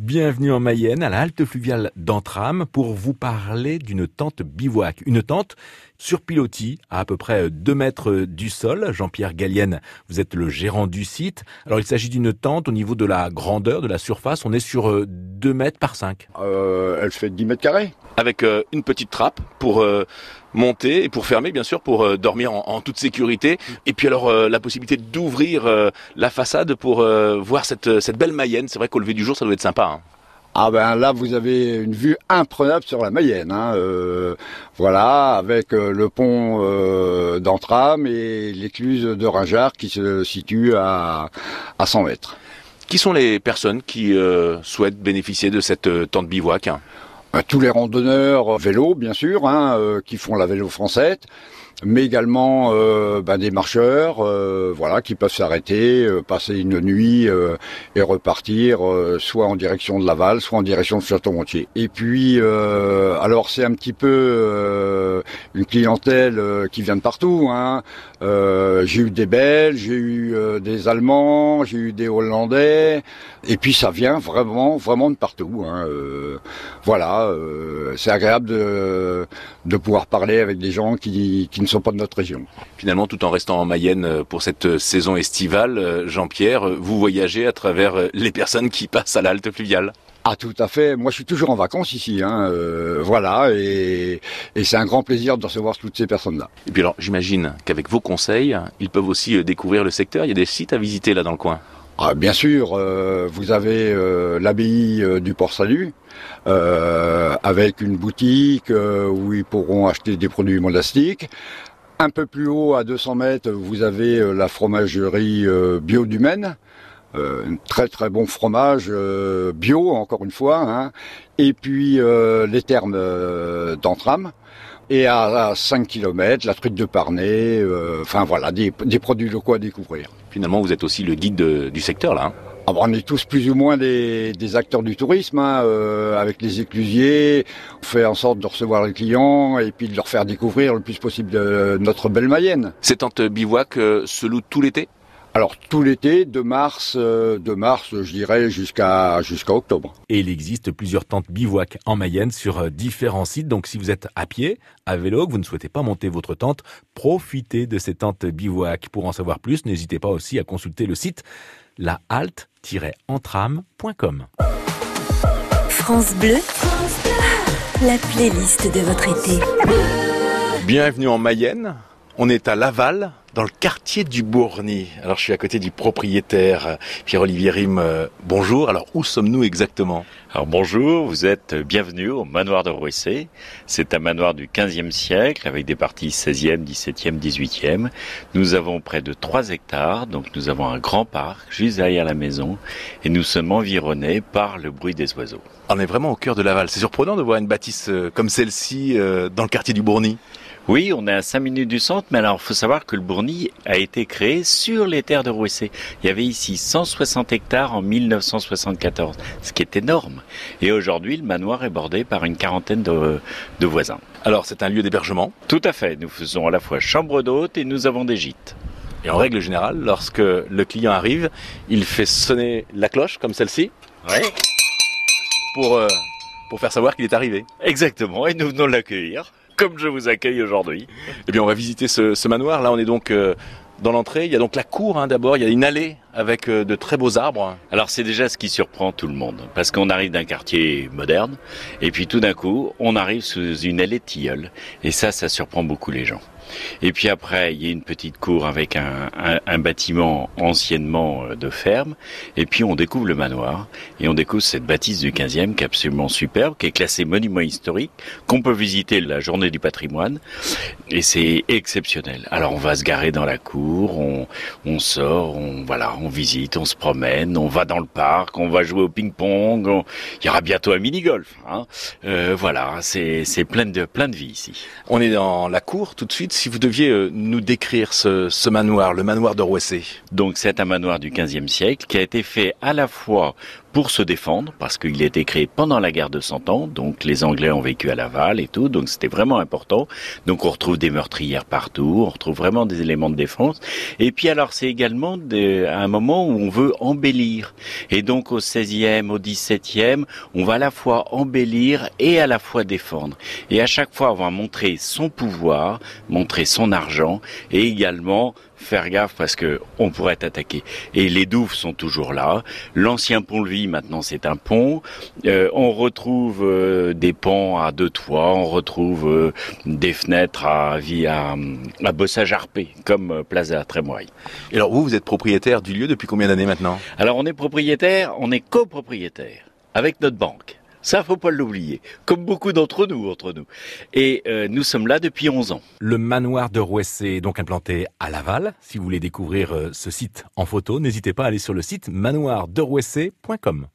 Bienvenue en Mayenne, à la halte fluviale d'Antram, pour vous parler d'une tente bivouac. Une tente sur pilotis, à à peu près 2 mètres du sol. Jean-Pierre Gallienne, vous êtes le gérant du site. Alors il s'agit d'une tente au niveau de la grandeur, de la surface. On est sur 2 mètres par 5. Euh, elle fait 10 mètres carrés. Avec euh, une petite trappe pour euh, monter et pour fermer bien sûr pour euh, dormir en, en, toute sécurité. Et puis alors euh, la possibilité d'ouvrir euh, la façade pour voir cette, cette belle Mayenne. C'est vrai qu'au lever du jour ça doit être sympa hein. Ah ben là vous avez une vue imprenable sur la Mayenne, hein, euh, voilà, avec le pont euh, d'Entram et l'écluse de Ringard qui se situe à, à 100 mètres. Qui sont les personnes qui souhaitent bénéficier de cette tente bivouac ben, Tous les randonneurs vélo bien sûr, hein, qui font la vélo française mais également euh, ben, des marcheurs, euh, voilà, qui peuvent s'arrêter, euh, passer une nuit et repartir, soit en direction de Laval, soit en direction de Château-Montier. Et puis, alors c'est un petit peu une clientèle qui vient de partout. Hein. j'ai eu des Belges, j'ai eu des Allemands, j'ai eu des Hollandais, et puis ça vient vraiment, vraiment de partout. Hein. voilà, c'est agréable de, de pouvoir parler avec des gens qui ne sont pas de notre région. Finalement, tout en restant en Mayenne euh, pour cette euh, saison estivale, euh, Jean-Pierre, vous voyagez à travers les personnes qui passent à l'halte fluviale ah tout à fait. Moi je suis toujours en vacances ici, hein. euh, voilà, et, et c'est un grand plaisir de recevoir toutes ces personnes-là. Et puis alors j'imagine qu'avec vos conseils, ils peuvent aussi découvrir le secteur. Il y a des sites à visiter là dans le coin. Ah, bien sûr, euh, vous avez euh, l'abbaye euh, du Port-Salut, avec une boutique où ils pourront acheter des produits monastiques. Un peu plus haut, à 200 mètres, vous avez la fromagerie bio du Maine. un très très bon fromage bio, encore une fois. Hein. Et puis les thermes d'Entram et à, 5 km, la truite de Parnay, enfin voilà, des, des, produits locaux à découvrir. Finalement, vous êtes aussi le guide de, du secteur là. Hein ah on est tous plus ou moins des, des acteurs du tourisme, hein, euh, avec les éclusiers. On fait en sorte de recevoir les clients et puis de leur faire découvrir le plus possible de notre belle Mayenne. Ces tentes bivouac euh, se louent tout l'été? Alors tout l'été, de mars, euh, de mars, je dirais jusqu'à jusqu'à octobre. Et il existe plusieurs tentes bivouac en Mayenne sur euh, différents sites. Donc si vous êtes à pied, à vélo, que vous ne souhaitez pas monter votre tente, profitez de ces tentes bivouac. Pour en savoir plus, n'hésitez pas aussi à consulter le site lahalte-entram.com. France Bleu, France Bleu, la playlist de votre été. Bienvenue en Mayenne. On est à Laval, dans le quartier du Bourny. Alors je suis à côté du propriétaire Pierre-Olivier Rime. Euh, bonjour. Alors où sommes-nous exactement? Alors bonjour, vous êtes bienvenue au manoir de Rouessé. C'est un manoir du 15e siècle avec des parties 16e, 17e, 18e. Nous avons près de 3 hectares, donc nous avons un grand parc juste derrière la maison et nous sommes environnés par le bruit des oiseaux. On est vraiment au cœur de Laval. C'est surprenant de voir une bâtisse euh, comme celle-ci euh, dans le quartier du Bourny. Oui, on est à 5 minutes du centre, mais alors il faut savoir que le Bourny a été créé sur les terres de Rouessé. Il y avait ici 160 hectares en 1974, ce qui est énorme. Et aujourd'hui, le manoir est bordé par une quarantaine de, de voisins. Alors c'est un lieu d'hébergement Tout à fait. Nous faisons à la fois chambre d'hôte et nous avons des gîtes. Et en règle générale, lorsque le client arrive, il fait sonner la cloche comme celle-ci. Oui. Pour, euh, pour faire savoir qu'il est arrivé. Exactement, et nous venons l'accueillir comme je vous accueille aujourd'hui. Eh bien, on va visiter ce, manoir. Là, on est donc euh, dans l'entrée. Il y a donc la cour hein, d'abord. Il y a une allée avec euh, de très beaux arbres. Alors, c'est déjà ce qui surprend tout le monde, parce qu'on arrive d'un quartier moderne, et puis tout d'un coup, on arrive sous une allée de et ça, ça surprend beaucoup les gens. Et puis après, il y a une petite cour avec un, un, un, bâtiment anciennement euh, de ferme. Et puis on découvre le manoir. Et on découvre cette bâtisse du 15e qui est absolument superbe, qui est classée monument historique, qu'on peut visiter la journée du patrimoine. Et c'est exceptionnel. Alors on va se garer dans la cour, on, on sort, on, voilà, on visite, on se promène, on va dans le parc, on va jouer au ping-pong. On... Il y aura bientôt un mini-golf. Hein. Euh, voilà, c'est plein de, plein de vie ici. On est dans la cour tout de suite si vous deviez euh, nous décrire ce, manoir, le manoir de Rouessé. Donc c'est un manoir du 15e siècle qui a été fait à la fois pour se défendre, parce qu'il a été créé pendant la guerre de Cent Ans, donc les Anglais ont vécu à Laval et tout, donc c'était vraiment important. Donc on retrouve des meurtrières partout, on retrouve vraiment des éléments de défense. Et puis alors c'est également un moment où on veut embellir. Et donc au 16e, au 17e, on va à la fois embellir et à la fois défendre. Et à chaque fois on va montrer son pouvoir, montrer son argent et également faire gaffe parce que on pourrait être attaqué. Et les douves sont toujours là. L'ancien pont-levis, maintenant, c'est un pont. Euh, on retrouve euh, des ponts à deux toits. On retrouve euh, des fenêtres à, à, à bossage harpé, comme Plaza Trémoille. Et alors, vous, vous êtes propriétaire du lieu depuis combien d'années maintenant? Alors, on est propriétaire, on est copropriétaire avec notre banque. Ça, faut pas l'oublier. Comme beaucoup d'entre nous, entre nous. Et euh, nous sommes là depuis 11 ans. Le manoir de Rouessé est donc implanté à Laval. Si vous voulez découvrir euh, ce site en photo, n'hésitez pas à aller sur le site manoirderouessé.com.